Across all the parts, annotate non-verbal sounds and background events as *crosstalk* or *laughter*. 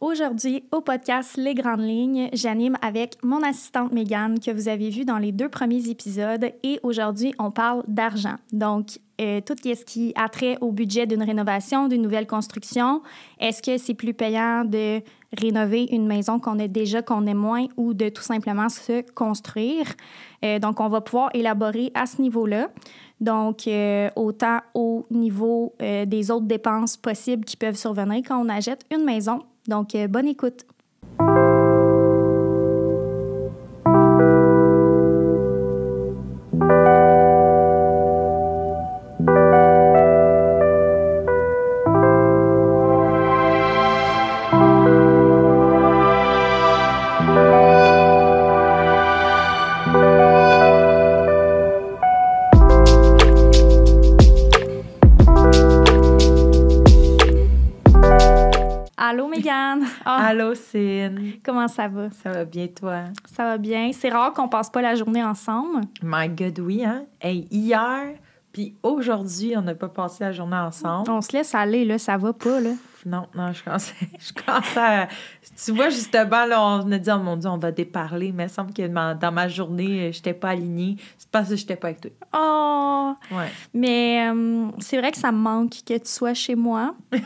Aujourd'hui, au podcast Les Grandes Lignes, j'anime avec mon assistante Megan que vous avez vu dans les deux premiers épisodes et aujourd'hui, on parle d'argent. Donc, euh, tout ce qui a trait au budget d'une rénovation, d'une nouvelle construction. Est-ce que c'est plus payant de rénover une maison qu'on a déjà, qu'on aime moins ou de tout simplement se construire? Euh, donc, on va pouvoir élaborer à ce niveau-là. Donc, euh, autant au niveau des autres dépenses possibles qui peuvent survenir quand on achète une maison. Donc, euh, bonne écoute. Comment ça va? Ça va bien, toi? Ça va bien. C'est rare qu'on passe pas la journée ensemble. My God, oui, hein? Hey, hier, puis aujourd'hui, on n'a pas passé la journée ensemble. On se laisse aller, là. Ça va pas, là. Non, non, je commençais, *laughs* je commençais à... Tu vois, justement, là, on a dit, oh mon Dieu, on va déparler, mais il semble que dans ma journée, je n'étais pas alignée. C'est parce que je n'étais pas avec toi. Oh! Ouais. Mais euh, c'est vrai que ça me manque que tu sois chez moi. *laughs*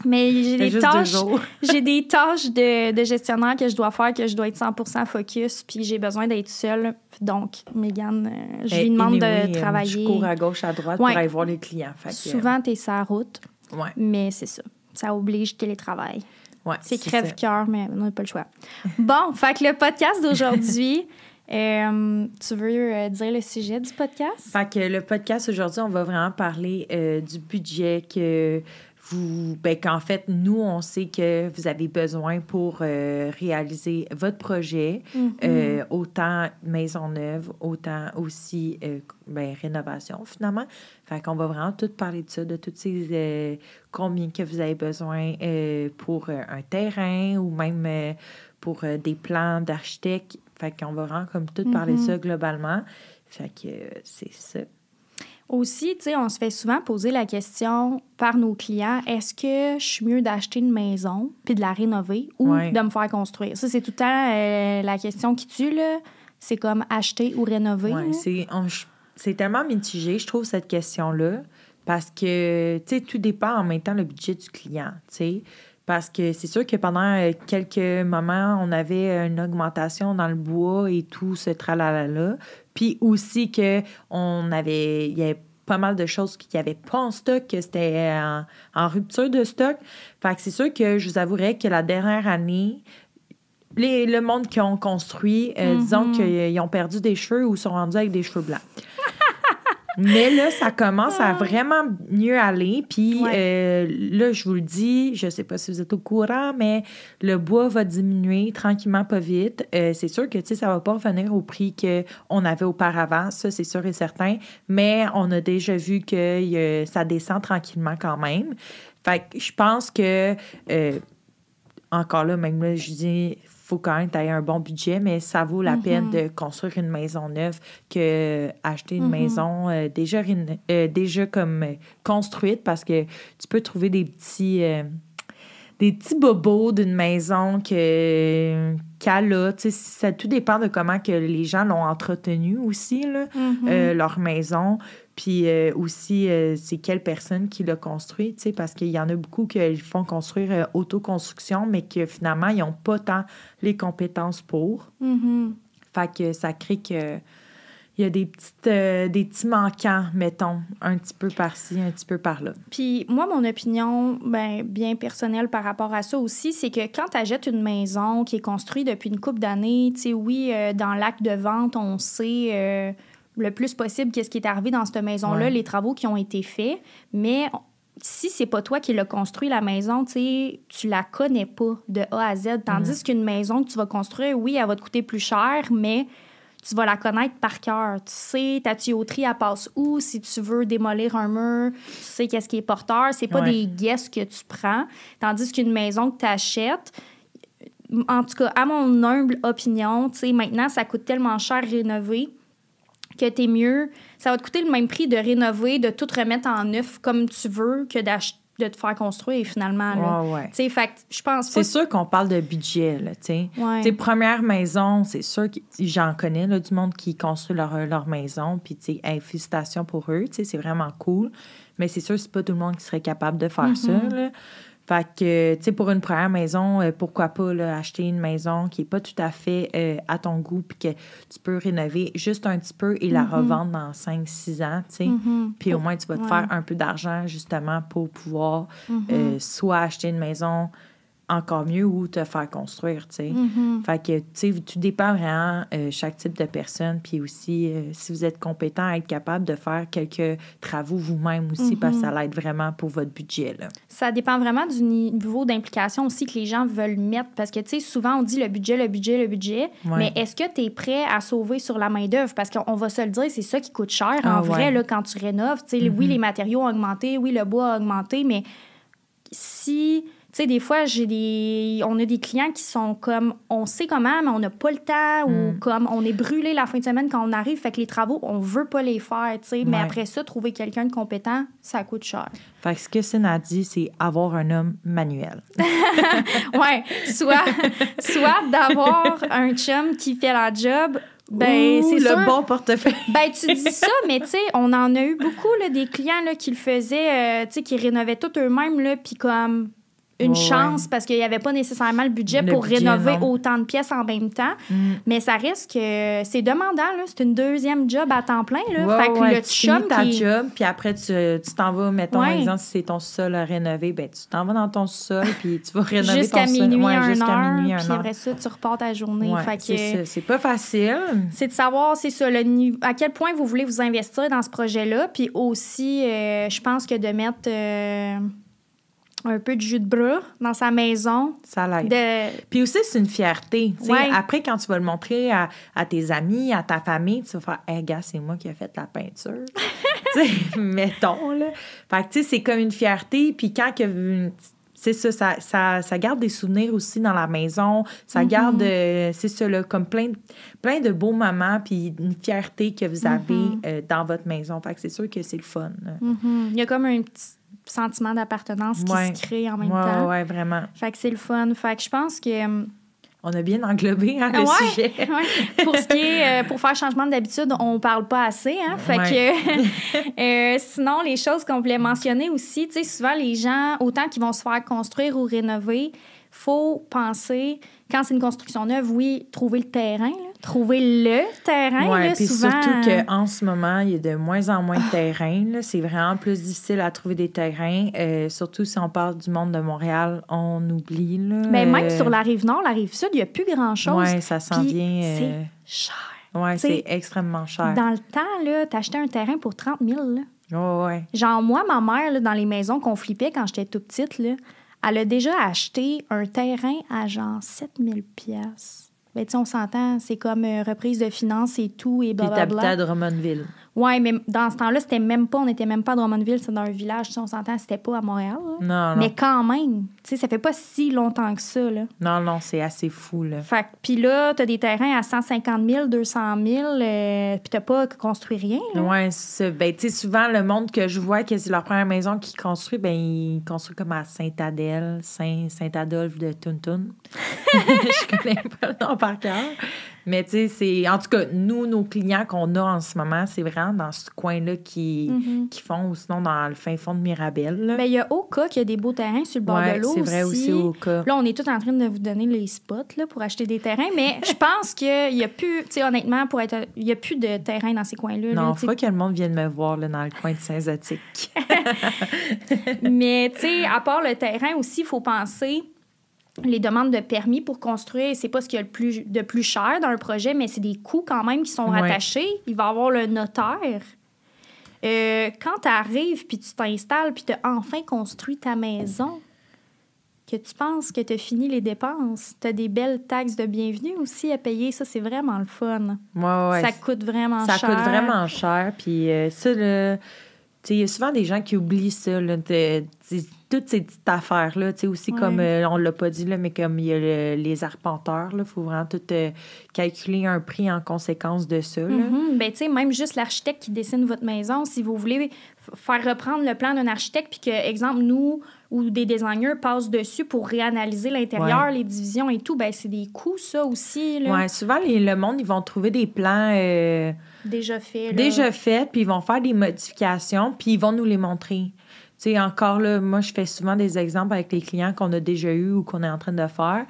*laughs* Mais j'ai des tâches, *laughs* j'ai des tâches de, de gestionnaire que je dois faire, que je dois être 100% focus, puis j'ai besoin d'être seule. Donc, Mégane, euh, je lui demande anyway, de euh, travailler. Je cours à gauche, à droite Ouais. pour aller voir les clients. Fait Souvent, tu es sur la route, euh, ouais, mais c'est ça. Ça oblige télétravail. ouais. C'est crève-cœur, mais on n'a pas le choix. bon, fait que le podcast d'aujourd'hui, *laughs* euh, tu veux euh, dire le sujet du podcast? Fait que le podcast aujourd'hui, on va vraiment parler euh, du budget que vous, ben, qu'en fait, nous, on sait que vous avez besoin pour euh, réaliser votre projet, Mhm. euh, autant maison neuve, autant aussi euh, ben, rénovation, finalement. Fait qu'on va vraiment tout parler de ça, de toutes ces combien que vous avez besoin pour un terrain ou même pour des plans d'architecte. Fait qu'on va vraiment comme tout parler de Mhm. ça globalement. Fait que c'est ça. Aussi, tu sais, on se fait souvent poser la question par nos clients est-ce que je suis mieux d'acheter une maison puis de la rénover ou Ouais. de me faire construire? Ça, c'est tout le temps euh, la question qui tue, là. C'est comme acheter ou rénover. Ouais, on- c'est tellement mitigé, je trouve, cette question-là, parce que, tu sais, tout dépend en même temps le budget du client, tu sais. Parce que c'est sûr que pendant euh, quelques moments, on avait une augmentation dans le bois et tout ce tralala-là. Puis aussi que on avait, il y avait pas mal de choses qu'il n'y avait pas en stock, que c'était en, en rupture de stock. Fait que c'est sûr que je vous avouerais que la dernière année, les, le monde qui ont construit, euh, disons qu'ils ont perdu des cheveux ou sont rendus avec des cheveux blancs. Mais là, ça commence à vraiment mieux aller. Puis Ouais. euh, là, je vous le dis, je sais pas si vous êtes au courant, mais le bois va diminuer tranquillement, pas vite. Euh, c'est sûr que tu sais, ça va pas revenir au prix qu'on avait auparavant, ça c'est sûr et certain. Mais on a déjà vu que euh, ça descend tranquillement quand même. Fait que je pense que euh, encore là, même là, je dis, faut quand même tailler un bon budget, mais ça vaut la Mhm. peine de construire une maison neuve que acheter une Mhm. maison euh, déjà, euh, déjà comme euh, construite parce que tu peux trouver des petits. Des petits bobos d'une maison que qu'elle a. Ça tout dépend de comment que les gens l'ont entretenu aussi, là, Mhm. euh, leur maison. Puis euh, aussi, euh, c'est quelle personne qui l'a construit, parce qu'il y en a beaucoup qui font construire autoconstruction, mais que finalement, ils n'ont pas tant les compétences pour. Mhm. Fait que ça crée que il y a des, petites, euh, des petits manquants, mettons, un petit peu par-ci, un petit peu par-là. Puis moi, mon opinion, ben, bien personnelle par rapport à ça aussi, c'est que quand tu achètes une maison qui est construite depuis une couple d'années, tu sais, oui, euh, dans l'acte de vente, on sait euh, le plus possible qu'est-ce qui est arrivé dans cette maison-là, Ouais. les travaux qui ont été faits, mais si c'est pas toi qui l'as construit, la maison, tu sais, tu la connais pas de A à Z. Tandis qu'une maison que tu vas construire, oui, elle va te coûter plus cher, mais tu vas la connaître par cœur. Tu sais, ta tuyauterie, elle passe où si tu veux démolir un mur. Tu sais qu'est-ce qui est porteur. C'est pas Ouais. des guesses que tu prends. Tandis qu'une maison que tu achètes, en tout cas, à mon humble opinion, tu sais, maintenant, ça coûte tellement cher rénover que t'es mieux. Ça va te coûter le même prix de rénover, de tout remettre en neuf comme tu veux, que d'ach- de te faire construire finalement. Là. Ouais, ouais. Tu sais, fait que je pense C'est sûr qu'on parle de budget, là, tu sais. Ouais. Tu sais, première maison, c'est sûr que j'en connais, là, du monde qui construit leur, leur maison, puis, tu sais, hey, félicitations pour eux, tu sais, c'est vraiment cool. Mais c'est sûr, c'est pas tout le monde qui serait capable de faire ça, Mm-hmm. là. Fait que, tu sais, pour une première maison, euh, pourquoi pas là, acheter une maison qui est pas tout à fait euh, à ton goût, puis que tu peux rénover juste un petit peu et la revendre dans 5-6 ans, tu sais. Mhm. Puis au moins, tu vas te Ouais. faire un peu d'argent, justement, pour pouvoir Mhm. euh, soit acheter une maison encore mieux ou te faire construire, tu sais. Mhm. Fait que, tu sais, tout dépend vraiment euh, chaque type de personne. Puis aussi, euh, si vous êtes compétent à être capable de faire quelques travaux vous-même aussi, parce que ça l'aide vraiment pour votre budget, là. Ça dépend vraiment du niveau d'implication aussi que les gens veulent mettre. Parce que, tu sais, souvent, on dit le budget, le budget, le budget. Ouais. Mais est-ce que tu es prêt à sauver sur la main-d'œuvre? Parce qu'on va se le dire, c'est ça qui coûte cher. Ah en vrai, ouais. là, quand tu rénoves, tu sais, oui, les matériaux ont augmenté, oui, le bois a augmenté, mais si. Tu sais, des fois, j'ai des. On a des clients qui sont comme. On sait comment, mais on n'a pas le temps, ou comme on est brûlé la fin de semaine quand on arrive. Fait que les travaux, on veut pas les faire, tu sais. Mais après ça, trouver quelqu'un de compétent, ça coûte cher. Fait que ce que Cine a dit, c'est avoir un homme manuel. *laughs* Ouais, soit, soit d'avoir un chum qui fait la job. Ben, c'est le sûr. bon portefeuille. Ben, tu dis ça, mais tu sais, on en a eu beaucoup, là, des clients là, qui le faisaient, euh, tu sais, qui rénovaient tout eux-mêmes, là, puis comme une Ouais, chance parce qu'il n'y avait pas nécessairement le budget Le pour budget, rénover non. autant de pièces en même temps. Mm. Mais ça reste que c'est demandant, là. C'est une deuxième job à temps plein, là. Ouais, fait que ouais, le tu finis chum ta qui... job, puis après, tu tu t'en vas, mettons, Ouais. exemple, si c'est ton sol à rénover, ben tu t'en vas dans ton sol, puis tu vas rénover Jusqu'à ton sol. minuit, Ouais, un jusqu'à heure, minuit, un puis après ça, tu repars ta journée. Ouais, fait que... c'est. C'est pas facile. C'est de savoir, c'est ça, le niveau, à quel point vous voulez vous investir dans ce projet-là. Puis aussi, euh, je pense que de mettre euh, un peu de jus de bras dans sa maison. Ça l'aide. De... Puis aussi, c'est une fierté. Ouais. Après, quand tu vas le montrer à, à tes amis, à ta famille, tu vas faire Hey, gars, c'est moi qui ai fait la peinture. *laughs* mettons, là. Fait que, tu sais, c'est comme une fierté. Puis quand que. C'est ça, ça, ça, ça garde des souvenirs aussi dans la maison. Ça Mm-hmm. garde, euh, c'est ça, là, comme plein, de- plein de beaux moments, puis une fierté que vous avez Mm-hmm. euh, dans votre maison. Fait que c'est sûr que c'est le fun. Mhm. Il y a comme un petit sentiment d'appartenance qui Ouais. se crée en même ouais, temps. ouais, vraiment. Fait que c'est le fun. Fait que je pense que... euh, On a bien englobé hein, le Ouais, sujet. *laughs* Pour ce qui est, euh, pour faire changement d'habitude, on parle pas assez, hein. Fait que, *laughs* euh, sinon, les choses qu'on voulait mentionner aussi, tu sais, souvent les gens, autant qu'ils vont se faire construire ou rénover, faut penser, quand c'est une construction neuve, oui, trouver le terrain, là. Trouver le terrain, Oui, puis souvent. surtout qu'en ce moment, il y a de moins en moins de terrains. là. C'est vraiment plus difficile à trouver des terrains. Euh, surtout si on parle du monde de Montréal, on oublie. Là, Mais Ben, même Euh, sur la rive nord, la rive sud, il n'y a plus grand-chose. Ouais, ça s'en vient. euh, C'est cher. tu sais, c'est extrêmement cher. Dans le temps, là, t'achetais un terrain pour 30 000, là. Ouais, ouais. Genre, moi, ma mère, là, dans les maisons qu'on flippait quand j'étais tout petite, là, elle a déjà acheté un terrain à genre 7000 pièces. Ben, tu on s'entend, c'est comme euh, reprise de finances et tout, et Puis t'habitais blablabla. à Drummondville. Ouais, mais dans ce temps-là, c'était même pas, on n'était même pas à Drummondville, c'est dans un village, sais, on s'entend, c'était pas à Montréal. là. Non, non. Mais quand même, tu sais, ça fait pas si longtemps que ça, là. Non, non, c'est assez fou, là. Fait puis là, t'as des terrains à 150 000, 200 000, euh, puis t'as pas construit rien, là. Ouais, c'est. Ben, tu sais, souvent, le monde que je vois que c'est leur première maison qu'ils construisent, ben, ils construisent comme à Saint-Adèle, Saint- Saint-Adolphe de Tuntun. *laughs* je connais pas le nom par cœur. Mais, tu sais, c'est. En tout cas, nous, nos clients qu'on a en ce moment, c'est vraiment dans ce coin-là qui, Mhm. qui font, ou sinon dans le fin fond de Mirabel. là. Ben, il y a Oka qui a des beaux terrains sur le bord ouais, de l'eau c'est vrai aussi au cas. Là, on est tout en train de vous donner les spots là, pour acheter des terrains, mais je pense qu'il n'y a plus, tu sais, honnêtement, pour être, il y a plus de terrain dans ces coins-là. là, Non, sais. faut que le monde vienne me voir là, dans le coin de Saint-Zotique. *laughs* mais tu sais, à part le terrain aussi, il faut penser les demandes de permis pour construire, c'est pas ce qu'il y a le plus, de plus cher dans un projet, mais c'est des coûts quand même qui sont Ouais. rattachés. Il va y avoir le notaire. Euh, quand tu arrives puis tu t'installes puis tu as enfin construit ta maison, que tu penses que tu as fini les dépenses, tu as des belles taxes de bienvenue aussi à payer. Ça, c'est vraiment le fun. Ouais, ouais. ça coûte vraiment Ça cher. coûte vraiment cher. Puis euh, ça, il y a souvent des gens qui oublient ça, là, de- de- toutes ces petites affaires-là. Tu sais, aussi Ouais. comme, euh, on l'a pas dit, là, mais comme il y a le- les arpenteurs, il faut vraiment tout euh, calculer un prix en conséquence de ça. là. Mhm. Ben, tu sais, même juste l'architecte qui dessine votre maison, si vous voulez faire reprendre le plan d'un architecte, puis que, exemple, nous ou des designers passent dessus pour réanalyser l'intérieur, les divisions et tout, ben c'est des coûts, ça aussi. Ouais, souvent, les, le monde, ils vont trouver des plans euh, déjà faits. Déjà faits, puis ils vont faire des modifications, puis ils vont nous les montrer. Tu sais, encore là, moi, je fais souvent des exemples avec les clients qu'on a déjà eu ou qu'on est en train de faire.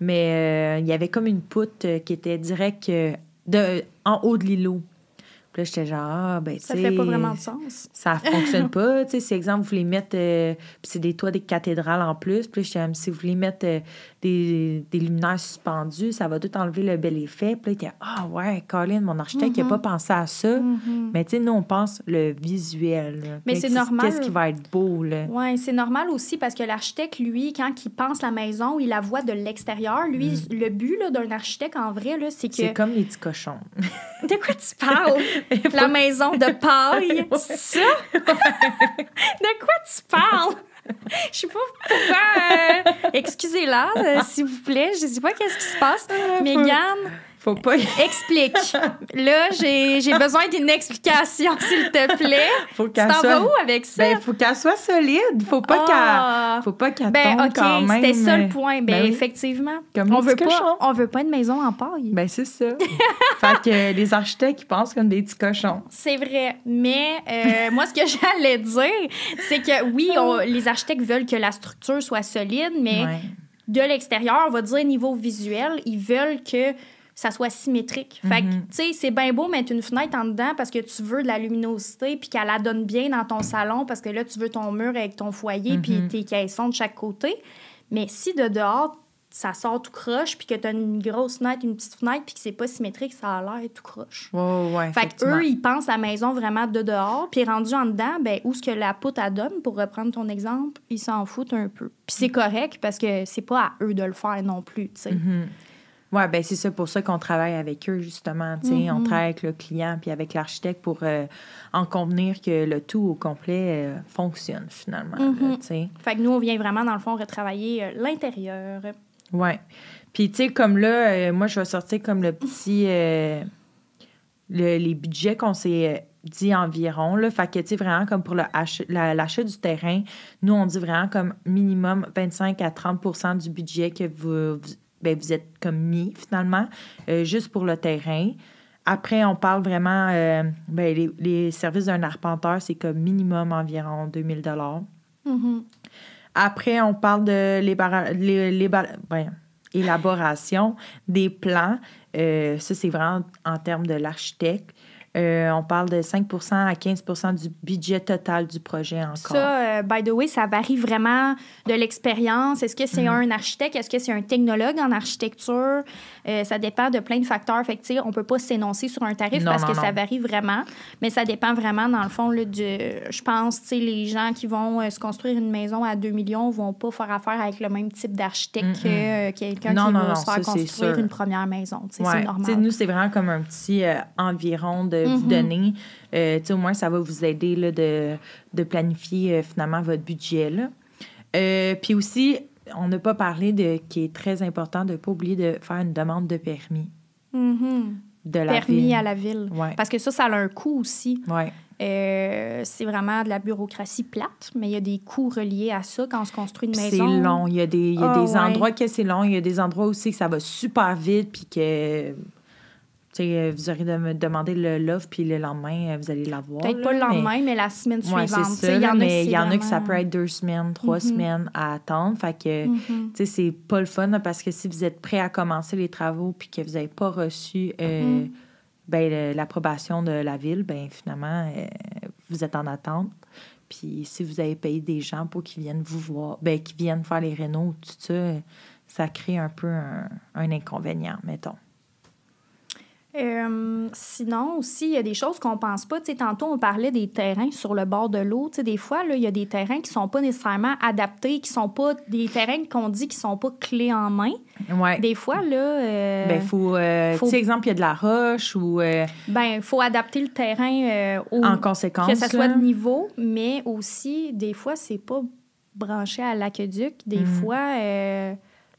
Mais euh, il y avait comme une poutre euh, qui était direct de, en haut de l'îlot. Puis là, j'étais genre, ah, ben, tu Ça fait pas vraiment de sens. Ça fonctionne pas. Tu sais, si, exemple, vous voulez mettre. Euh, puis c'est des toits des cathédrales en plus. Puis là, si vous voulez mettre euh, des, des, luminaires suspendus, ça va tout enlever le bel effet. Puis là, était ah, ouais, Colin, mon architecte, il n'a pas mm-hmm. pensé à ça. Mm-hmm. Mais tu sais, nous, on pense le visuel. Mais c'est normal. Qu'est-ce qui va être beau, là? Oui, c'est normal aussi parce que l'architecte, lui, quand il pense la maison, il la voit de l'extérieur. Lui, mm. le but d'un architecte, en vrai, c'est que. C'est comme les petits cochons. de quoi tu parles? *laughs* La maison de paille. *laughs* Ça? de quoi tu parles? Je sais pas pourquoi. Euh, excusez-la, euh, s'il vous plaît. Je sais pas qu'est-ce qui se passe. Euh, Mégane, faut pas. Explique. *laughs* Là, j'ai besoin d'une explication, s'il te plaît. Faut qu'elle soit. où avec ça? Ben, faut qu'elle soit solide. Faut pas ah. qu'elle. Faut pas qu'elle ben, tombe quand même. C'était ça le point. Ben, ben effectivement. on veut pas. On veut pas une maison en paille. Ben, c'est ça. *laughs* fait que les architectes, ils pensent comme des petits cochons. C'est vrai. Mais euh, moi, ce que *laughs* j'allais dire, c'est que oui, les architectes veulent que la structure soit solide, mais de l'extérieur, on va dire niveau visuel, ils veulent que ça soit symétrique. Fait que, mhm. tu sais, c'est bien beau mettre une fenêtre en dedans parce que tu veux de la luminosité puis qu'elle la donne bien dans ton salon parce que là, tu veux ton mur avec ton foyer puis mhm. tes caissons de chaque côté. Mais si de dehors, ça sort tout croche puis que tu as une grosse fenêtre, une petite fenêtre puis que c'est pas symétrique, ça a l'air tout croche. ouais, fait qu'eux, ils pensent la maison vraiment de dehors puis rendu en dedans, ben où ce que la poutre elle donne, pour reprendre ton exemple, ils s'en foutent un peu. Puis c'est correct parce que c'est pas à eux de le faire non plus, tu sais. Mhm. Oui, ben c'est ça pour ça qu'on travaille avec eux, justement. On mm-hmm. travaille avec le client puis avec l'architecte pour euh, en convenir que le tout au complet euh, fonctionne finalement. Mm-hmm. fait que nous, on vient vraiment, dans le fond, retravailler euh, l'intérieur. Oui. Puis, tu sais, comme là, moi, je vais sortir comme le petit. les budgets qu'on s'est dit environ. Là. Fait que, tu sais, vraiment, comme pour l'achat du terrain, nous, on dit vraiment comme minimum 25 à 30% du budget que vous ben, vous êtes comme mis finalement, euh, juste pour le terrain. Après, on parle vraiment, euh, ben, les, services d'un arpenteur, c'est comme minimum environ 2000 dollars. Mm-hmm. Après, on parle de l'élaboration des plans. Euh, ça, c'est vraiment en termes de l'architecte. Euh, on parle de 5% à 15% du budget total du projet encore. Ça, euh, by the way, ça varie vraiment de l'expérience. Est-ce que c'est mm. un architecte? Est-ce que c'est un technologue en architecture? Euh, ça dépend de plein de facteurs. Fait que, on ne peut pas s'énoncer sur un tarif parce que ça varie vraiment. Mais ça dépend vraiment, dans le fond, là, de, je pense, les gens qui vont se construire une maison à 2 millions ne vont pas faire affaire avec le même type d'architecte que quelqu'un qui va se faire construire une première maison. C'est normal. nous, c'est vraiment comme un petit environ de vous mm-hmm. donner. Euh, au moins, ça va vous aider là, de, de planifier euh, finalement votre budget. Là. Euh, puis aussi, on n'a pas parlé de qui est très important de ne pas oublier de faire une demande de permis. Mm-hmm. De la permis à la ville. Parce que ça, ça a un coût aussi. Ouais. c'est vraiment de la bureaucratie plate, mais il y a des coûts reliés à ça quand on se construit une maison. C'est long. Il y a des, il y a des ah, endroits que c'est long. Il y a des endroits aussi que ça va super vite puis que euh, vous aurez de me demander l'offre, puis le lendemain, euh, vous allez l'avoir. Peut-être pas le lendemain, mais, la semaine suivante. il y en mais il y en a que ça peut être deux semaines, trois mm-hmm. semaines à attendre. Fait que, tu sais, c'est pas le fun, parce que si vous êtes prêt à commencer les travaux, puis que vous n'avez pas reçu euh, mm-hmm. ben, l'approbation de la ville, ben finalement, vous êtes en attente. Puis si vous avez payé des gens pour qu'ils viennent vous voir, ben, qui viennent faire les rénaux, tout ça, ça crée un peu un inconvénient, mettons. Euh, sinon, aussi, il y a des choses qu'on pense pas. tantôt, on parlait des terrains sur le bord de l'eau. Des fois, il y a des terrains qui sont pas nécessairement adaptés, qui sont pas des terrains qu'on dit qui sont pas clés en main. Ouais. Des fois, là. Euh, ben, faut. Euh, faut... Tu sais, exemple, il y a de la roche ou. Euh, ben, il faut adapter le terrain au, En conséquence. Que ça soit de niveau, mais aussi, des fois, c'est pas branché à l'aqueduc. Des mm. fois,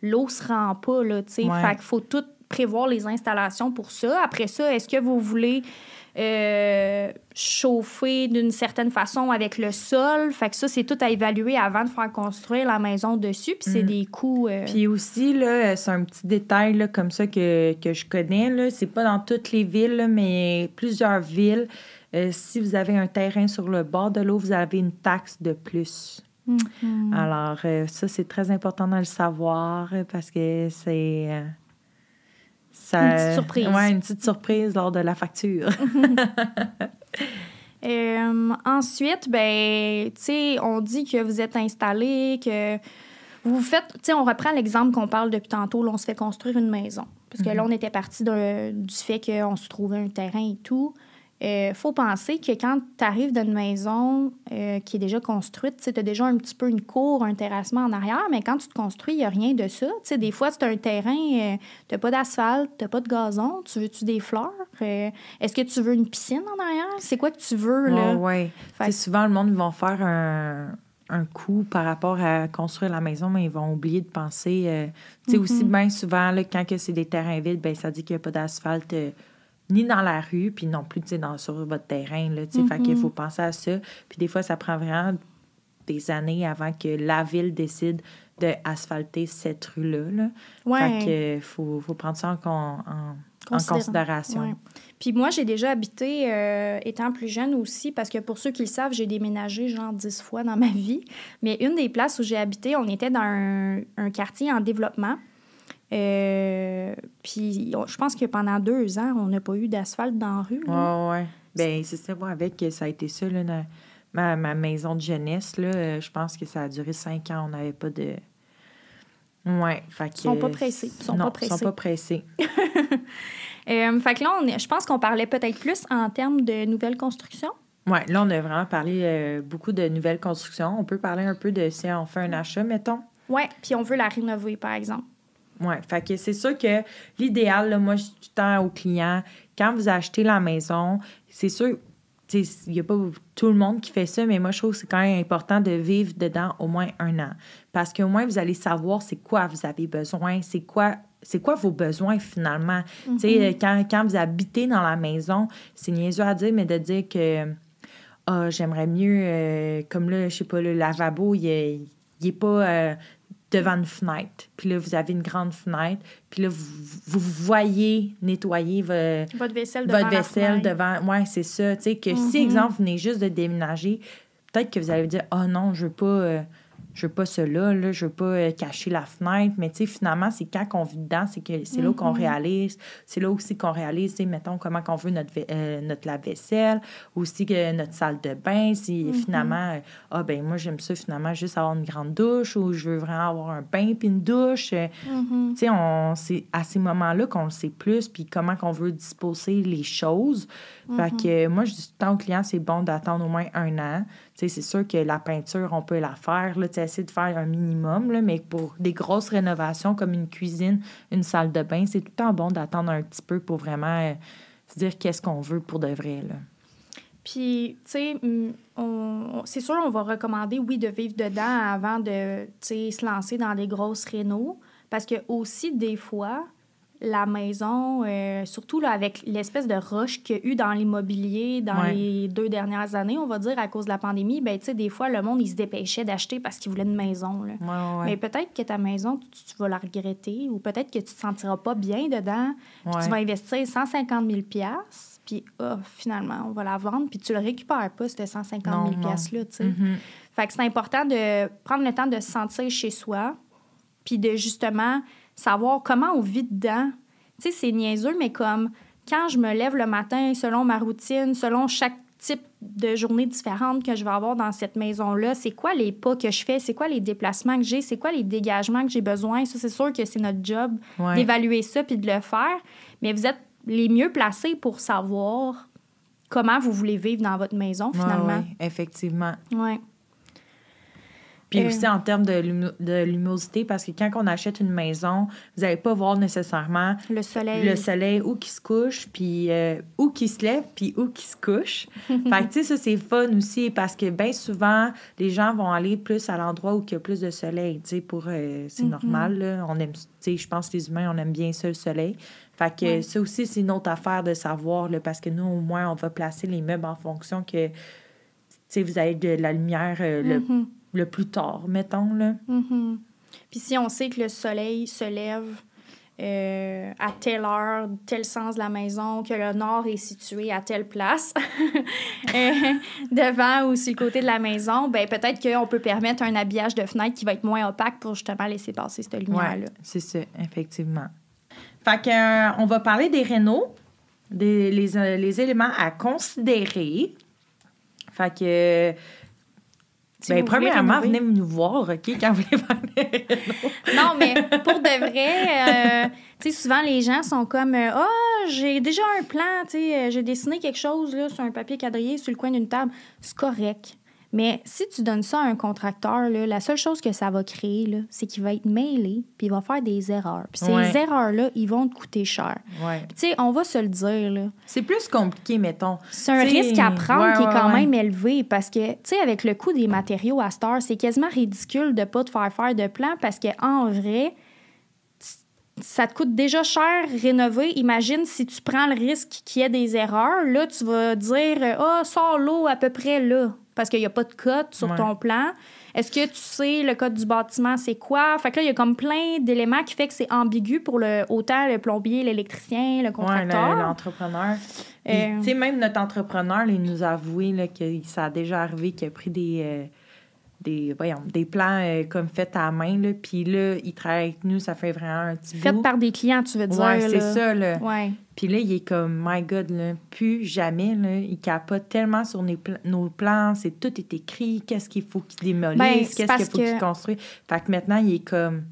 l'eau se rend pas, là, tu sais. Fait qu'il faut tout prévoir les installations pour ça. Après ça, est-ce que vous voulez euh, chauffer d'une certaine façon avec le sol? Fait que ça, c'est tout à évaluer avant de faire construire la maison dessus. Puis c'est Mm. des coûts. euh, Puis aussi, là, c'est un petit détail là, comme ça que, que je connais. Là. C'est pas dans toutes les villes, là, mais plusieurs villes. euh, si vous avez un terrain sur le bord de l'eau, vous avez une taxe de plus. mhm. Alors, euh, ça, c'est très important de le savoir parce que c'est. Ça, Une petite surprise. Ouais, une petite surprise lors de la facture. *laughs* Euh, ensuite, ben, tu sais, on dit que vous êtes installé, que vous faites, tu sais, on reprend l'exemple qu'on parle depuis tantôt, là, on se fait construire une maison. Parce que là, on était parti de- du fait qu'on se trouvait un terrain et tout. Il faut penser que quand tu arrives dans une maison euh, qui est déjà construite, tu as déjà un petit peu une cour, un terrassement en arrière, mais quand tu te construis, il n'y a rien de ça. Des fois, c'est un terrain, euh, tu n'as pas d'asphalte, tu n'as pas de gazon, tu veux-tu des fleurs? Euh, Est-ce que tu veux une piscine en arrière? C'est quoi que tu veux, là? Fait sais, souvent, le monde va faire un, un coût par rapport à construire la maison, mais ils vont oublier de penser. euh, tu sais, aussi, bien souvent, là, quand c'est des terrains vides, ben, ça dit qu'il n'y a pas d'asphalte euh, ni dans la rue, puis non plus dans, sur votre terrain. Là, tu sais. Fait qu'il faut penser à ça. Puis des fois, ça prend vraiment des années avant que la ville décide de asphalter cette rue-là. Là. Ouais. Fait que faut, faut prendre ça en, en- considération. Ouais. Puis moi, j'ai déjà habité, euh, étant plus jeune aussi, parce que pour ceux qui le savent, j'ai déménagé genre dix fois dans ma *laughs* vie. Mais une des places où j'ai habité, on était dans un, un quartier en développement. Euh, puis je pense que pendant deux ans, on n'a pas eu d'asphalte dans la rue. là. Ouais, ouais. Ben, c'est ça, moi, avec, ça a été ça, là, dans ma, ma maison de jeunesse, là, euh, je pense que ça a duré cinq ans, on n'avait pas de... Ouais, fait que... Ils sont pas pressés. Ils sont non, pas ils sont pressés. pas pressés. *laughs* Euh, fait que là, on est- je pense qu'on parlait peut-être plus en termes de nouvelles constructions. Ouais, là, on a vraiment parlé euh, beaucoup de nouvelles constructions. On peut parler un peu de si on fait un achat, mettons. Ouais, puis on veut la rénover, par exemple. Oui, fait que c'est sûr que l'idéal, moi, je le temps aux clients, quand vous achetez la maison, c'est sûr, il n'y a pas tout le monde qui fait ça, mais moi, je trouve que c'est quand même important de vivre dedans au moins un an. Parce qu'au moins, vous allez savoir c'est quoi vous avez besoin, c'est quoi. C'est quoi vos besoins finalement? Sais, quand, quand vous habitez dans la maison, c'est niaiseux à dire, mais de dire que ah, j'aimerais mieux, euh, comme là, je sais pas, le lavabo, il est, il est pas euh, devant une fenêtre. Puis là, vous avez une grande fenêtre. Puis là, vous, vous voyez nettoyer vo- Votre vaisselle devant votre vaisselle devant. Ouais, c'est ça. Tu sais, que si, Mhm. exemple, vous venez juste de déménager, peut-être que vous allez vous dire, oh non, je veux pas. euh, je veux pas cela, là, je veux pas euh, cacher la fenêtre. Mais finalement, c'est quand qu'on vit dedans, c'est que c'est là qu'on Mhm. réalise. C'est là aussi qu'on réalise, mettons, comment qu'on veut notre, euh, notre lave-vaisselle, aussi que notre salle de bain. Si Mhm. finalement, euh, ah ben moi, j'aime ça finalement juste avoir une grande douche ou je veux vraiment avoir un bain puis une douche. Mhm. tu sais, on, c'est à ces moments-là qu'on le sait plus, puis comment qu'on veut disposer les choses. Fait que moi, je dis tout le temps aux clients, c'est bon d'attendre au moins un an. C'est sûr que la peinture, on peut la faire, là, essayer de faire un minimum, là, mais pour des grosses rénovations comme une cuisine, une salle de bain, c'est tout le temps bon d'attendre un petit peu pour vraiment euh, se dire qu'est-ce qu'on veut pour de vrai, là. Puis, tu sais, c'est sûr, on va recommander, oui, de vivre dedans avant de, se lancer dans des grosses rénaux. Parce que aussi, des fois, la maison, euh, surtout là, avec l'espèce de rush qu'il y a eu dans l'immobilier dans Ouais. les deux dernières années, on va dire, à cause de la pandémie, ben tu sais, des fois, le monde, il se dépêchait d'acheter parce qu'il voulait une maison, là. Ouais, ouais, Mais peut-être que ta maison, tu, tu vas la regretter ou peut-être que tu te sentiras pas bien dedans. Puis tu vas investir 150 000 puis ah, finalement, on va la vendre, puis tu le récupères pas, ce 150 000 Non, non. là tu sais. Mhm. Fait que c'est important de prendre le temps de se sentir chez soi, puis de justement savoir comment on vit dedans. Tu sais, c'est niaiseux, mais comme quand je me lève le matin, selon ma routine, selon chaque type de journée différente que je vais avoir dans cette maison-là, c'est quoi les pas que je fais, c'est quoi les déplacements que j'ai, c'est quoi les dégagements que j'ai besoin? Ça, c'est sûr que c'est notre job Ouais. d'évaluer ça puis de le faire. Mais vous êtes les mieux placés pour savoir comment vous voulez vivre dans votre maison, finalement. ouais, effectivement. Ouais. Puis Euh. aussi en termes de, luminosité, parce que quand on achète une maison, vous n'allez pas voir nécessairement Le soleil. le soleil où qui se couche, puis euh, où qui se lève, puis où qui se couche. *laughs* fait que, tu sais, ça, c'est fun aussi, parce que bien souvent, les gens vont aller plus à l'endroit où il y a plus de soleil, tu sais, pour... euh, c'est Mhm. normal, là. On aime, tu sais, je pense que les humains, on aime bien ça, le soleil. Fait que ça aussi, c'est une autre affaire de savoir, là, parce que nous, au moins, on va placer les meubles en fonction que, tu sais, vous avez de la lumière euh, Mhm. le plus tard, mettons, là. Mhm. Puis si on sait que le soleil se lève euh, à telle heure, tel sens de la maison, que le nord est situé à telle place, *laughs* euh, devant ou sur le côté de la maison, ben peut-être qu'on peut permettre un habillage de fenêtre qui va être moins opaque pour justement laisser passer cette lumière-là. Ouais, c'est ça, effectivement. Fait que, euh, on va parler des rénaux, des, les, les éléments à considérer. Fait que, Si ben, vous premièrement, venez nous voir, OK, quand vous voulez faire. Non, mais pour de vrai, euh, tu sais, souvent les gens sont comme euh, Ah, j'ai déjà un plan, tu sais, euh, j'ai dessiné quelque chose là, sur un papier quadrillé sur le coin d'une table. C'est correct. Mais si tu donnes ça à un contracteur, là, la seule chose que ça va créer, là, c'est qu'il va être mêlé puis il va faire des erreurs. Puis ces Ouais. erreurs-là, ils vont te coûter cher. Ouais. Tu sais, on va se le dire, là. C'est plus compliqué, mettons. C'est un T'sais, risque à prendre ouais, qui est quand même élevé parce que, tu sais, avec le coût des matériaux à Star, c'est quasiment ridicule de ne pas te faire faire de plan parce que en vrai, ça te coûte déjà cher rénover. Imagine si tu prends le risque qu'il y ait des erreurs. Là, tu vas dire Ah, sors l'eau à peu près là parce qu'il n'y a pas de code sur Ouais. ton plan. Est-ce que tu sais le code du bâtiment, c'est quoi? Fait que là, il y a comme plein d'éléments qui fait que c'est ambigu pour le, autant le plombier, l'électricien, le contracteur. le- l'entrepreneur. Euh, Tu sais, même notre entrepreneur, là, il nous a avoué là, que ça a déjà arrivé qu'il a pris des, euh, des, voyons, des plans euh, comme faits à la main. Là, puis là, il travaille avec nous, ça fait vraiment un petit Faites bout. par des clients, tu veux dire. Ouais, c'est ça, là. Ouais. Puis là, il est comme, my God, là, plus jamais, là, il capote tellement sur nos, pla- nos plans, c'est tout est écrit, qu'est-ce qu'il faut qu'il démolisse, Ben, qu'est-ce qu'il faut qu'il construise. Fait que maintenant, il est comme,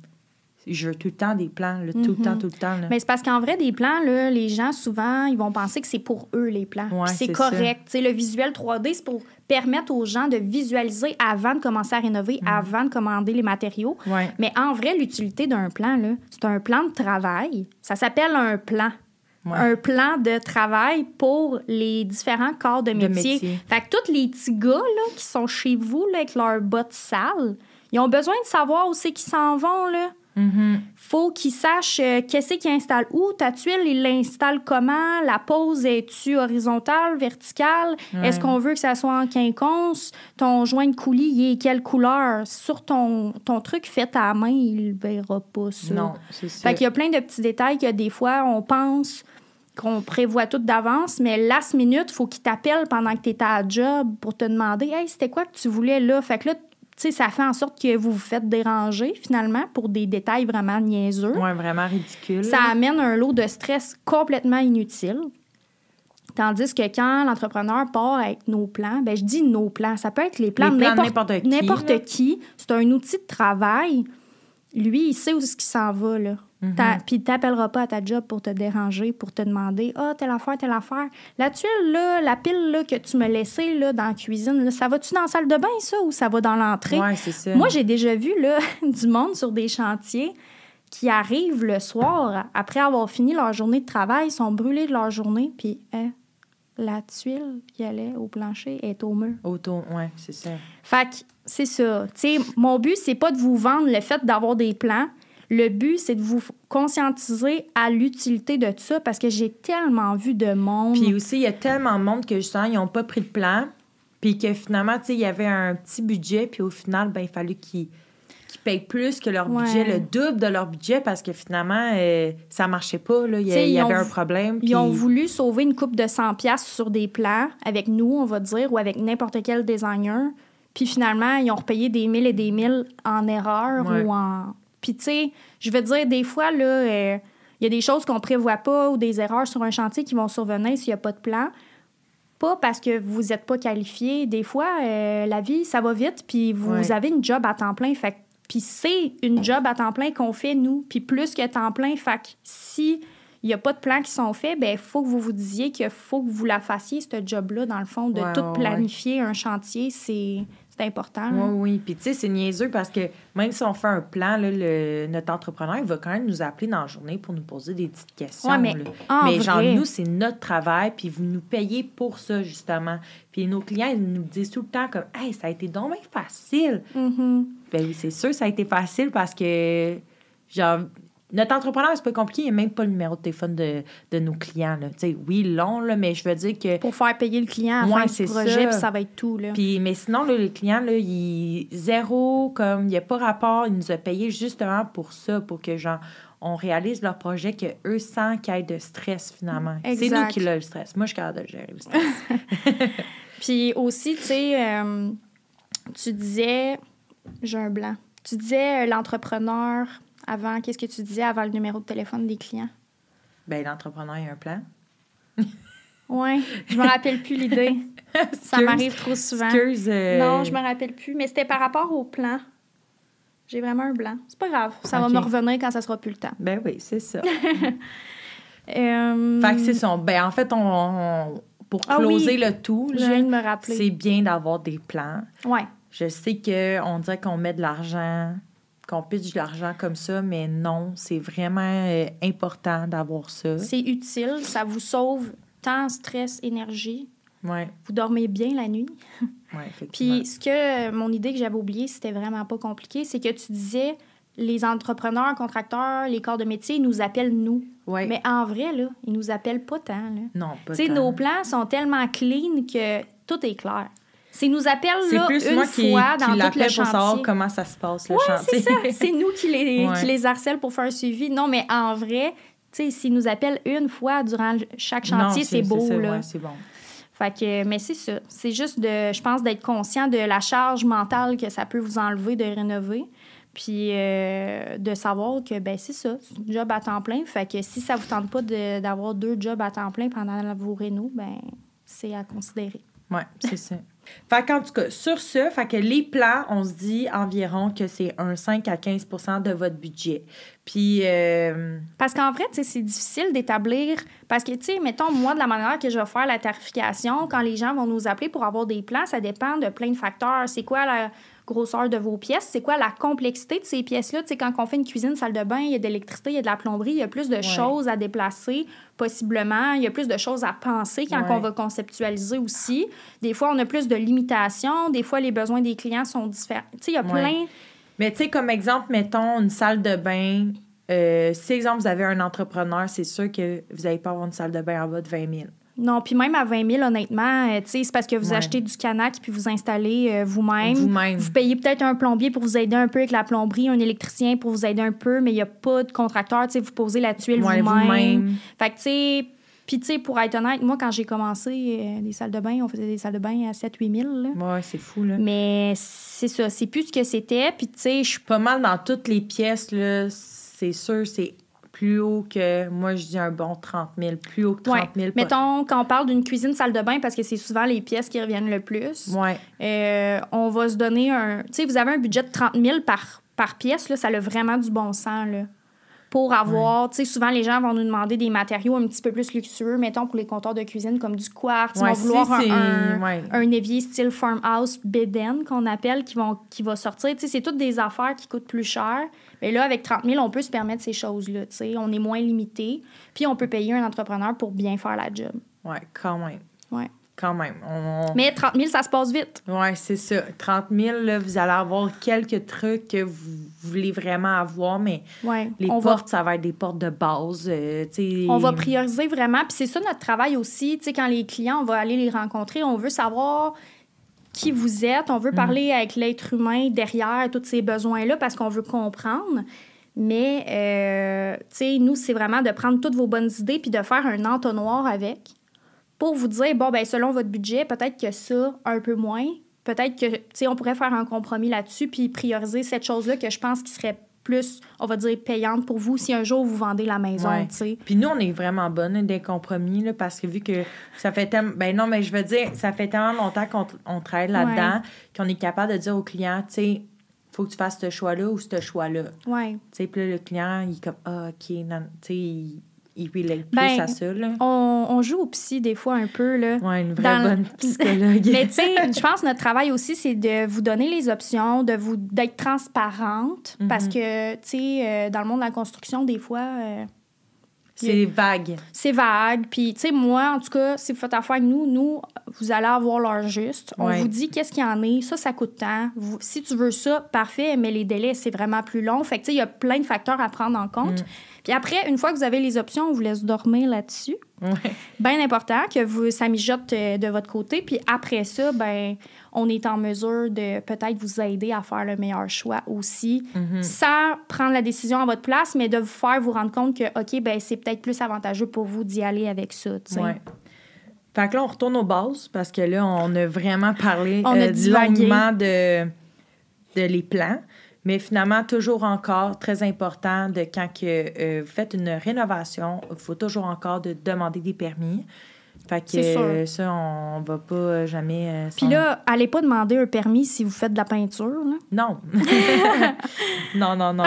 je veux tout le temps des plans, là, tout le Mhm. temps, tout le temps. Là. Mais c'est parce qu'en vrai, des plans, là, les gens, souvent, ils vont penser que c'est pour eux, les plans. Ouais, c'est correct. Le visuel 3D, c'est pour permettre aux gens de visualiser avant de commencer à rénover, Mhm. avant de commander les matériaux. Ouais. Mais en vrai, l'utilité d'un plan, c'est un plan de travail. Ça s'appelle un plan. Ouais. Un plan de travail pour les différents corps de métier. Fait que tous les petits gars là, qui sont chez vous là, avec leurs bottes sales, ils ont besoin de savoir où c'est qu'ils s'en vont. Là. Mhm. faut qu'ils sachent euh, qu'est-ce qu'ils installent où. Ta tuile, ils l'installent comment? La pose, est-tu horizontale, verticale? Ouais. Est-ce qu'on veut que ça soit en quinconce? Ton joint de coulis, il est quelle couleur? Sur ton, ton truc fait à la main, il verra pas ça. Non, c'est ça. Fait qu'il y a plein de petits détails que des fois, on pense qu'on prévoit tout d'avance, mais last minute, faut qu'il t'appelle pendant que tu es à la job pour te demander Hey, c'était quoi que tu voulais là? Fait que là, sais, ça fait en sorte que vous vous faites déranger finalement pour des détails vraiment niaiseux. Ouais, vraiment ridicule. Ça amène un lot de stress complètement inutile. Tandis que quand l'entrepreneur part avec nos plans, ben je dis nos plans, ça peut être les plans Les de plans de n'importe qui, n'importe qui. C'est un outil de travail. Lui, il sait où est-ce qu'il s'en va, là. Mhm. T'as- Puis il t'appellera pas à ta job pour te déranger, pour te demander « Ah, telle affaire, telle affaire. La tuile, là, la pile là, que tu me laissais là, dans la cuisine, là, ça va-tu dans la salle de bain, ça, ou ça va dans l'entrée? Ouais, ça. Moi, j'ai déjà vu là, *laughs* du monde sur des chantiers qui arrivent le soir, après avoir fini leur journée de travail, ils sont brûlés de leur journée, puis hein, la tuile qui allait au plancher est au mur. Auto, ouais, c'est ça. Fait que c'est ça. Tu sais, mon but, c'est pas de vous vendre le fait d'avoir des plans. Le but, c'est de vous conscientiser à l'utilité de ça parce que j'ai tellement vu de monde. Puis aussi, il y a tellement de monde que justement, ils n'ont pas pris de plan. Puis que finalement, tu sais, il y avait un petit budget. Puis au final, ben, il fallait qu'ils payent plus que leur Ouais. budget, le double de leur budget, parce que finalement, euh, ça marchait pas. Là. Il y, avait un problème. Ils ont voulu sauver une coupe de 100 pièces sur des plans avec nous, on va dire, ou avec n'importe quel designer. Puis finalement, ils ont repayé des mille et des mille en erreur Ouais. ou en... Puis tu sais, je veux dire, des fois, là, euh, il y a des choses qu'on prévoit pas ou des erreurs sur un chantier qui vont survenir s'il n'y a pas de plan. Pas parce que vous n'êtes pas qualifié. Des fois, euh, la vie, ça va vite, puis vous Ouais. avez une job à temps plein. Fait puis c'est une job à temps plein qu'on fait, nous, puis plus que temps plein. Fait que si il n'y a pas de plans qui sont faits, ben il faut que vous vous disiez qu'il faut que vous la fassiez, ce job-là, dans le fond, de tout ouais. planifier un chantier, c'est c'est important. Oui, là. oui. Puis, tu sais, c'est niaiseux parce que même si on fait un plan, là, le, notre entrepreneur, il va quand même nous appeler dans la journée pour nous poser des petites questions. Ouais, mais en mais genre, nous, c'est notre travail, puis vous nous payez pour ça, justement. Puis nos clients, ils nous disent tout le temps comme, hey, ça a été donc bien facile. Mhm. Ben oui, c'est sûr, ça a été facile parce que, genre, notre entrepreneur, c'est pas compliqué, il n'y a même pas le numéro de téléphone de, de nos clients. Là. Oui, long, là, mais je veux dire que. Pour faire payer le client à Ouais, c'est projet, ça. puis ça va être tout. Là. Puis, mais sinon, là, les clients, là, ils, zéro, comme, il n'y a pas rapport, ils nous ont payé justement pour ça, pour que, genre, on réalise leur projet, que eux sans qu'il y ait de stress, finalement. C'est nous qui l'a le stress. Moi, je suis capable de gérer, le stress. *laughs* *laughs* Puis aussi, tu sais, euh, tu disais, j'ai un blanc, tu disais euh, l'entrepreneur avant, qu'est-ce que tu disais avant le numéro de téléphone des clients? ben, l'entrepreneur, a un plan. Oui, je me rappelle plus l'idée. *laughs* Ça m'arrive trop souvent. Excuse. euh, Non, je me rappelle plus, mais c'était par rapport au plan. J'ai vraiment un blanc. C'est pas grave, ça va me revenir quand ça sera plus le temps. Ben oui, c'est ça. Euh, *laughs* Fait que c'est ça. Ben, en fait, on, on- pour Ah oui. closer le tout, c'est bien d'avoir des plans. Ouais. Je sais qu'on dirait qu'on met de l'argent, qu'on pitche de l'argent comme ça, mais non, c'est vraiment euh, important d'avoir ça. C'est utile, ça vous sauve temps, stress, énergie. Oui, Vous dormez bien la nuit. ouais. *laughs* Puis ce que mon idée que j'avais oubliée, c'était vraiment pas compliqué, c'est que tu disais les entrepreneurs, contracteurs, les corps de métier, ils nous appellent nous. Ouais. Mais en vrai, là, ils nous appellent pas tant. là. non, pas Tu sais, tant. nos plans sont tellement clean que tout est clair. C'est nous appellent C'est là, plus une moi qui, fois qui dans tout le l'appelle pour savoir chantier. comment ça se passe, le Ouais, chantier. c'est ça. C'est nous qui les, *laughs* Ouais. qui les harcèlent pour faire un suivi. Non, mais en vrai, tu sais, s'ils nous appellent une fois durant chaque chantier, c'est beau, ça, là. ouais, c'est bon. Fait que, mais c'est ça. C'est juste de, je pense, d'être conscient de la charge mentale que ça peut vous enlever de rénover. Puis euh, de savoir que, ben c'est ça, c'est un job à temps plein. Fait que si ça vous tente pas de- d'avoir deux jobs à temps plein pendant vos rénaux, ben c'est à considérer. Ouais, c'est ça. Fait qu'en tout cas, sur ce, fait que les plans, on se dit environ que c'est un 5 à 15% de votre budget. Puis, euh, Parce qu'en vrai, c'est difficile d'établir. Parce que, tu sais, mettons, moi, de la manière que je vais faire la tarification, quand les gens vont nous appeler pour avoir des plans, ça dépend de plein de facteurs. C'est quoi la grosseur de vos pièces? C'est quoi la complexité de ces pièces-là? Tu sais, quand on fait une cuisine, salle de bain, il y a de l'électricité, il y a de la plomberie, il y a plus de choses à déplacer, possiblement. Il y a plus de choses à penser quand Ouais. on va conceptualiser aussi. Des fois, on a plus de limitations. Des fois, les besoins des clients sont différents. Tu sais, il y a Ouais. plein... mais tu sais, comme exemple, mettons une salle de bain. Euh, si, exemple, vous avez un entrepreneur, c'est sûr que vous n'allez pas avoir une salle de bain en bas de 20 000. Non, puis même à 20 000, honnêtement, euh, c'est parce que vous Ouais. achetez du canac puis vous installez euh, vous-même. Vous-même. Vous payez peut-être un plombier pour vous aider un peu avec la plomberie, un électricien pour vous aider un peu, mais il n'y a pas de contracteur, vous posez la tuile Ouais, vous-même. vous-même. Fait que, tu sais, puis tu sais, pour être honnête, moi, quand j'ai commencé euh, des salles de bain, on faisait des salles de bain à 7-8 000, là. Ouais, c'est fou, là. Mais c'est ça, c'est plus ce que c'était. Puis, tu sais, je Pas mal dans toutes les pièces, là, c'est sûr, c'est plus haut que, moi, je dis un bon 30 000. Plus haut que 30 000. Ouais. pas- Mettons, quand on parle d'une cuisine salle de bain, parce que c'est souvent les pièces qui reviennent le plus. Ouais. Euh, on va se donner un. Tu sais, vous avez un budget de 30 000 par, par pièce, là, ça a vraiment du bon sens. Là. Pour avoir, tu sais, souvent les gens vont nous demander des matériaux un petit peu plus luxueux, mettons pour les comptoirs de cuisine comme du quartz. Ils Ouais, vont si, vouloir un, un, ouais. un évier style farmhouse beden qu'on appelle, qui, vont, qui va sortir. Tu sais, c'est toutes des affaires qui coûtent plus cher. Mais là, avec 30 000, on peut se permettre ces choses-là. Tu sais, on est moins limité. Puis on peut payer un entrepreneur pour bien faire la job. Ouais, quand même. Ouais. Quand même. On... Mais 30 000, ça se passe vite. Ouais, c'est ça. 30 000, là, vous allez avoir quelques trucs que vous voulez vraiment avoir, mais Ouais. les on va portes, ça va être des portes de base. euh. On va prioriser vraiment. Puis c'est ça notre travail aussi. Tu sais, quand les clients, on va aller les rencontrer, on veut savoir qui vous êtes. On Mm. veut parler avec l'être humain derrière tous ces besoins-là parce qu'on veut comprendre. Mais, euh, tu sais, nous, c'est vraiment de prendre toutes vos bonnes idées puis de faire un entonnoir avec pour vous dire, bon, ben selon votre budget, peut-être que ça, un peu moins. Peut-être que, tu sais, on pourrait faire un compromis là-dessus puis prioriser cette chose-là que je pense qui serait plus, on va dire, payante pour vous si un jour vous vendez la maison, Ouais. tu sais. Puis nous, on est vraiment bonnes des compromis, là, parce que vu que ça fait tellement... Ben non, mais je veux dire, ça fait tellement longtemps qu'on on travaille là-dedans qu'on est capable de dire au client, tu sais, faut que tu fasses ce choix-là ou ce choix-là. Ouais. Tu sais, puis là, le client, il est comme, ah, OK, non, tu sais, il, ils relate plus Ben, à ça, là. On, on joue au psy des fois un peu, là. Ouais, une vraie le- bonne *laughs* psychologue. Mais tu sais, je pense que notre travail aussi, c'est de vous donner les options, de vous d'être transparente. Parce Mhm. que, tu sais, euh, dans le monde de la construction, des fois, euh, c'est vague. c'est vague. Puis, tu sais, moi, en tout cas, si vous faites affaire avec nous, nous, vous allez avoir l'heure juste. On Ouais. vous dit qu'est-ce qu'il y en est. Ça, ça coûte tant. Vous- si tu veux ça, parfait, mais les délais, c'est vraiment plus long. Fait que, tu sais, il y a plein de facteurs à prendre en compte. Mm. Puis après, une fois que vous avez les options, on vous laisse dormir là-dessus. Ouais. Bien important que vous, ça mijote euh, de votre côté. Puis après ça, ben, on est en mesure de peut-être vous aider à faire le meilleur choix aussi, Mhm. sans prendre la décision à votre place, mais de vous faire vous rendre compte que, OK, ben, c'est peut-être plus avantageux pour vous d'y aller avec ça. Ouais. Fait que là, on retourne aux bases parce que là, on a vraiment parlé On a euh, longuement de, de les plans. Mais finalement, toujours encore très important de quand que, euh, vous faites une rénovation, il faut toujours encore de demander des permis. Fait que euh, ça, on va pas jamais. euh, Puis là, allez pas demander un permis si vous faites de la peinture. là. Non. *laughs* non, non, non.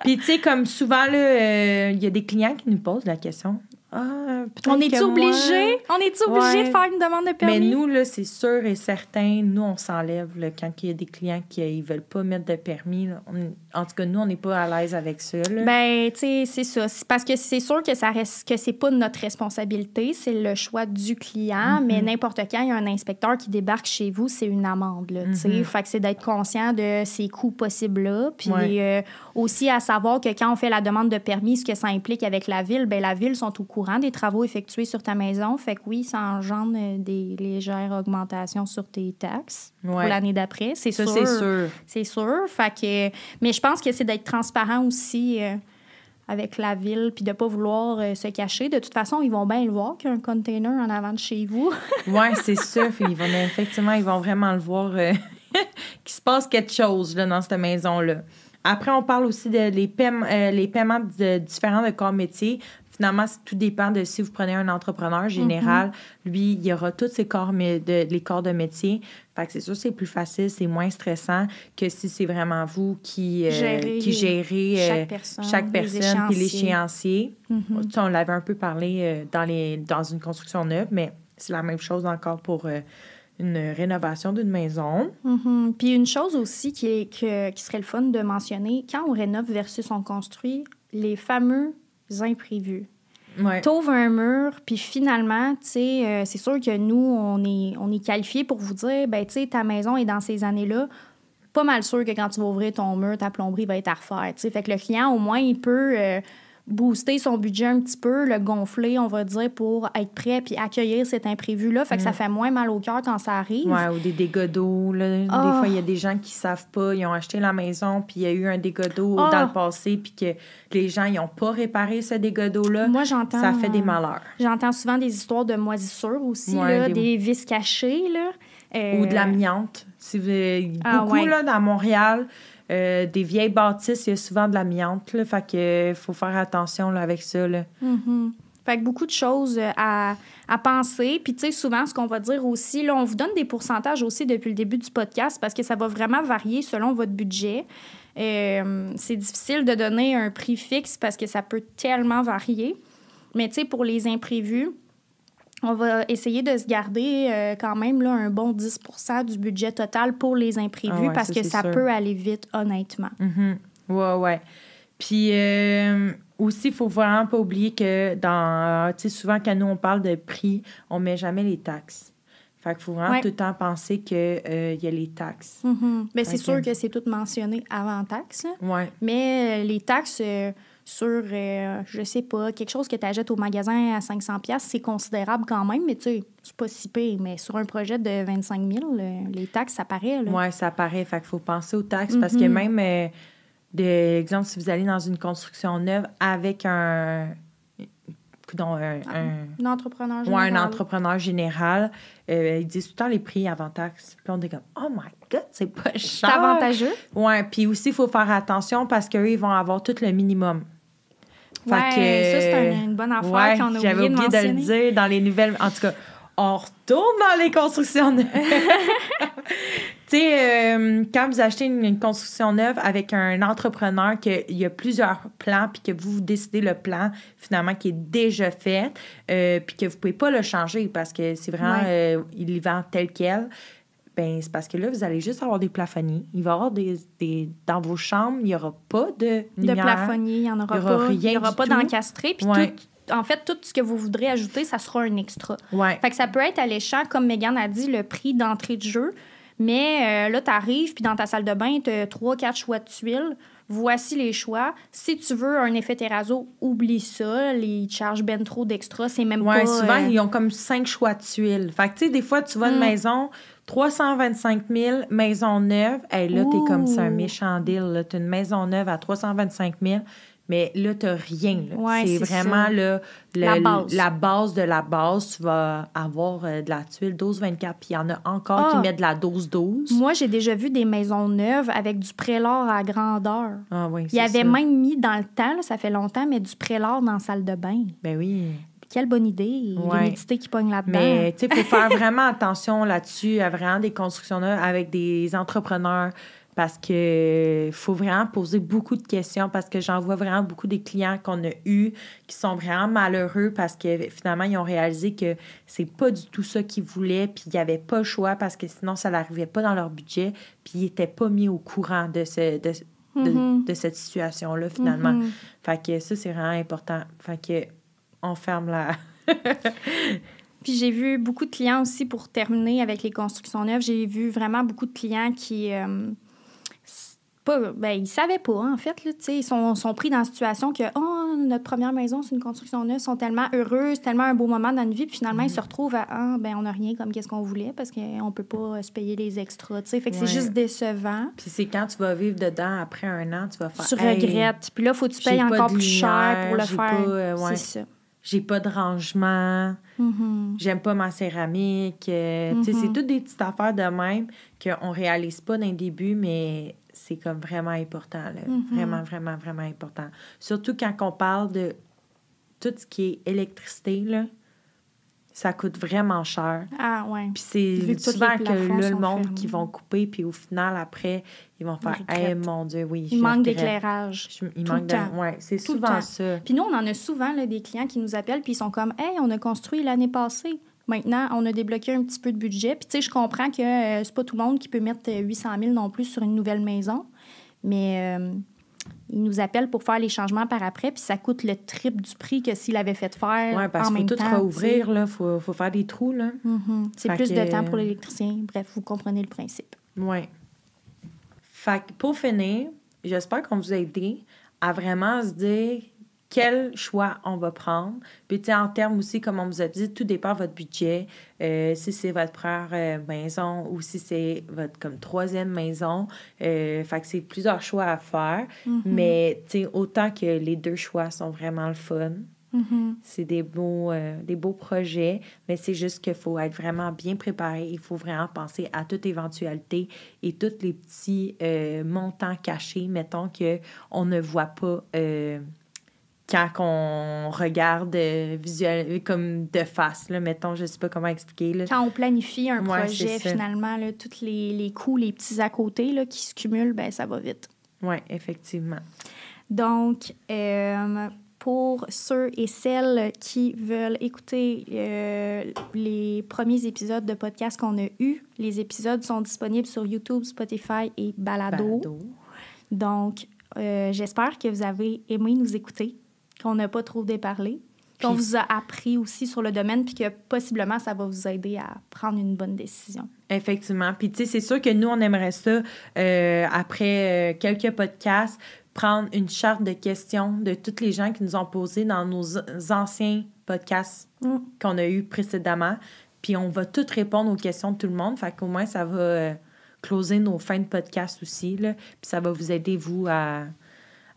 Puis, tu sais, comme souvent, il y a des clients qui nous posent la question. Ah, On moi- obligé? On est-tu obligé Ouais. de faire une demande de permis? Mais nous, là, c'est sûr et certain, nous, on s'enlève quand il y a des clients qui ne veulent pas mettre de permis. là. On- en tout cas, nous, on n'est pas à l'aise avec ça. Là. Ben, tu sais, c'est ça. Parce que c'est sûr que ça reste que c'est pas notre responsabilité, c'est le choix du client, Mhm. mais n'importe quand il y a un inspecteur qui débarque chez vous, c'est une amende là, tu sais. Mhm. Fait que c'est d'être conscient de ces coûts possibles là, puis Ouais. euh, aussi à savoir que quand on fait la demande de permis, ce que ça implique avec la ville, ben la ville sont au courant des travaux effectués sur ta maison, fait que oui, ça engendre euh, des légères augmentations sur tes taxes pour l'année d'après, c'est sûr. c'est sûr. C'est sûr. Fait que, mais je pense que c'est d'être transparent aussi euh, avec la ville, puis de pas vouloir euh, se cacher. De toute façon, ils vont bien le voir qu'il y a un container en avant de chez vous. *laughs* Oui, c'est. Puis ils vont, effectivement, ils vont vraiment le voir euh, *laughs* qu'il se passe quelque chose là, dans cette maison-là. Après, on parle aussi de les, paiements, euh, les paiements de différents de corps métiers. Finalement, tout dépend de si vous prenez un entrepreneur général. Lui, il y aura tous ses corps, mais de, les corps de métier. Fait que c'est sûr, c'est plus facile, c'est moins stressant que si c'est vraiment vous qui, euh, Gérer qui gérez euh, chaque personne, chaque les personne puis l'échéancier. Mhm. Tu sais, on l'avait un peu parlé euh, dans, les, dans une construction neuve, mais c'est la même chose encore pour euh, une rénovation d'une maison. Mhm. Puis une chose aussi qui, est, que- qui serait le fun de mentionner, quand on rénove versus on construit, les fameux imprévus. Ouais. T'ouvres un mur, puis finalement, tu sais, euh, c'est sûr que nous, on est, on est qualifiés pour vous dire, ben, tu sais, ta maison est dans ces années-là. Pas mal sûr que quand tu vas ouvrir ton mur, ta plomberie va être à refaire. Fait que le client, au moins, il peut euh, booster son budget un petit peu, le gonfler, on va dire, pour être prêt puis accueillir cet imprévu-là. Fait que ça fait moins mal au cœur quand ça arrive. Ouais, ou des dégâts d'eau. là. Des Ah. fois, il y a des gens qui savent pas. Ils ont acheté la maison, puis il y a eu un dégât d'eau Ah. dans le passé, puis que les gens ils ont pas réparé ce dégât d'eau-là. Moi, j'entends... Ça fait des malheurs. J'entends souvent des histoires de moisissures aussi, Ouais, là, des- des... vis cachées, là. Euh, Ou de l'amiante. Si vous- Ah, beaucoup, ouais. là, dans Montréal, euh, des vieilles bâtisses, il y a souvent de l'amiante. Fait que faut faire attention là, avec ça. Là. Mhm. Fait beaucoup de choses euh, à, à penser. Puis, tu sais, souvent, ce qu'on va dire aussi, là, on vous donne des pourcentages aussi depuis le début du podcast parce que ça va vraiment varier selon votre budget. Euh, c'est difficile de donner un prix fixe parce que ça peut tellement varier. Mais, tu sais, pour les imprévus, on va essayer de se garder euh, quand même là, un bon 10% du budget total pour les imprévus Ah ouais, parce ça, que ça sûr. peut aller vite, honnêtement. Mhm. Ouais, ouais. Puis euh, aussi, il faut vraiment pas oublier que dans. Tu sais, souvent, quand nous, on parle de prix, on met jamais les taxes. Fait qu'il faut vraiment Ouais. tout le temps penser qu'il y a les taxes. Mhm. Ben, c'est sûr que c'est tout mentionné avant taxe. là. Ouais. Mais euh, les taxes euh, sur, euh, je sais pas, quelque chose que tu achètes au magasin à 500$, piastres, c'est considérable quand même, mais tu sais, c'est pas si pire. Mais sur un projet de 25 000, euh, les taxes, ça paraît. Ouais, ça paraît. Fait qu'il faut penser aux taxes parce que Mhm. même, euh, de exemple, si vous allez dans une construction neuve avec un. Coudonc, un, un- Un entrepreneur Ouais, un général. entrepreneur général, euh, ils disent tout le temps les prix avant taxe. Puis on est comme, oh my God, c'est pas cher. C'est avantageux. Ouais, puis aussi, il faut faire attention parce qu'eux, ils vont avoir tout le minimum. Fait Ouais, que- ça, c'est un- une bonne affaire Ouais, qu'on a oublié de de, le dire dans les nouvelles. En tout cas, on retourne dans les constructions neuves. *laughs* tu sais, euh, quand vous achetez une, construction neuve avec un entrepreneur, qu'il y a plusieurs plans, puis que vous, vous décidez le plan finalement qui est déjà fait, euh, puis que vous ne pouvez pas le changer parce que c'est vraiment, euh, il y vend tel quel. Ben, c'est parce que là, vous allez juste avoir des plafonniers. Il va y avoir des, des dans vos chambres, il n'y aura pas de lumière. De plafonniers, il n'y en aura, pas. Il n'y aura pas d'encastré. Puis tout, en fait, tout ce que vous voudrez ajouter, ça sera un extra. Ouais. Fait que ça peut être alléchant, comme Megan a dit, le prix d'entrée de jeu. Mais euh, là, tu arrives, puis dans ta salle de bain, tu as trois, quatre choix de tuiles. Voici les choix. Si tu veux un effet terrazzo, oublie ça. Les charges ben trop d'extra, c'est même ouais, pas... souvent, euh, ils ont comme cinq choix de tuiles. Fait que, tu sais, des fois, tu vas une Mm. maison, 325 000, maison neuve. Hey, là, t'es comme, c'est un méchant deal. T'as une maison neuve à 325 000, mais là, t'as rien. là. Ouais, c'est vraiment ça. là, le- La base. la base de la base. Tu vas avoir euh, de la tuile 12-24, puis il y en a encore qui Ah. mettent de la 12-12. Moi, j'ai déjà vu des maisons neuves avec du prélard à grandeur. Ah oui, Il y avait ça. même mis dans le temps, là, ça fait longtemps, mais du prélard dans la salle de bain. Ben oui. Quelle bonne idée. Ouais. L'humidité qui pogne là-dedans. Mais tu sais, il faut faire vraiment attention là-dessus, à vraiment des constructions avec des entrepreneurs parce que faut vraiment poser beaucoup de questions parce que j'en vois vraiment beaucoup des clients qu'on a eus qui sont vraiment malheureux parce que finalement ils ont réalisé que c'est pas du tout ça qu'ils voulaient puis il n'y avait pas le choix parce que sinon ça n'arrivait pas dans leur budget puis ils n'étaient pas mis au courant de ce de, de- Mhm. de cette situation là finalement. Mhm. Fait que ça c'est vraiment important. Fait que on ferme la *laughs* Puis j'ai vu beaucoup de clients aussi, pour terminer avec les constructions neuves, j'ai vu vraiment beaucoup de clients qui... euh, pas, ben, ils savaient pas, en fait. Là, ils sont, sont pris dans la situation que oh, notre première maison, c'est une construction neuve. Ils sont tellement heureux, c'est tellement un beau moment dans une vie. Puis finalement, ils se retrouvent à ah, ben, on n'a rien comme qu'est-ce qu'on voulait parce qu'on peut pas se payer les extras. Fait que Ouais. c'est juste décevant. Puis c'est quand tu vas vivre dedans après un an, tu vas faire. Tu Hey, regrettes. Puis là, faut que tu payes encore plus cher pour le faire. euh, ouais. C'est ça. J'ai pas de rangement, Mhm. j'aime pas ma céramique. euh, c'est toutes des petites affaires de même qu'on réalise pas le début, mais c'est comme vraiment important. Là. Mhm. Vraiment, vraiment, vraiment important. Surtout quand on parle de tout ce qui est électricité, là, ça coûte vraiment cher. Ah, ouais. Puis c'est souvent que là, le monde fermés. qui vont couper, puis au final, après, ils vont faire Hey, mon Dieu, oui. Il manque d'éclairage. Il Tout manque de. Ouais, c'est souvent ça. Puis nous, on en a souvent là, des clients qui nous appellent puis ils sont comme Hey, on a construit l'année passée. Maintenant, on a débloqué un petit peu de budget. Puis, tu sais, je comprends que euh, c'est pas tout le monde qui peut mettre euh, 800 000 non plus sur une nouvelle maison. Mais euh, ils nous appellent pour faire les changements par après. Puis, ça coûte le triple du prix que s'il avait fait faire Oui, parce en qu'il faut même tout rouvrir. Il faut, faut faire des trous, là. Mhm. C'est plus que- de temps pour l'électricien. Bref, vous comprenez le principe. Oui. Fait que pour finir, j'espère qu'on vous a aidé à vraiment se dire quel choix on va prendre. Puis, tu sais, en termes aussi, comme on vous a dit, tout dépend de votre budget. Euh, si c'est votre première euh, maison ou si c'est votre comme troisième maison. Euh, fait que c'est plusieurs choix à faire. Mhm. Mais, tu sais, autant que les deux choix sont vraiment le fun. Mhm. C'est des beaux, euh, des beaux projets, mais c'est juste qu'il faut être vraiment bien préparé. Il faut vraiment penser à toute éventualité et tous les petits montants cachés, mettons, qu'on ne voit pas quand on regarde euh, visuel, comme de face, là, mettons, je sais pas comment expliquer. Là. Quand on planifie un Ouais, projet, finalement, là, tous les, les coûts, les petits à côté là, qui se cumulent, ben, ça va vite. Oui, effectivement. Donc, euh, pour ceux et celles qui veulent écouter euh, les premiers épisodes de podcast qu'on a eus, les épisodes sont disponibles sur YouTube, Spotify et Balado. Balado. Donc, euh, j'espère que vous avez aimé nous écouter, qu'on n'a pas trop déparlé, qu'on vous a appris aussi sur le domaine, puis que possiblement ça va vous aider à prendre une bonne décision. Effectivement. Puis, tu sais, c'est sûr que nous, on aimerait ça, euh, après euh, quelques podcasts, prendre une charte de questions de toutes les gens qui nous ont posé dans nos anciens podcasts Mm. qu'on a eu précédemment. Puis, on va toutes répondre aux questions de tout le monde. Fait qu'au moins, ça va euh, closer nos fins de podcast aussi. Là. Puis, ça va vous aider, vous, à,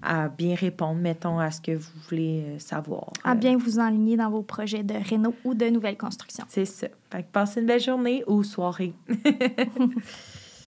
à bien répondre, mettons, à ce que vous voulez euh, savoir. À Euh, bien vous enligner dans vos projets de réno ou de nouvelles constructions. C'est ça. Fait que passez une belle journée ou soirée. *laughs* *laughs*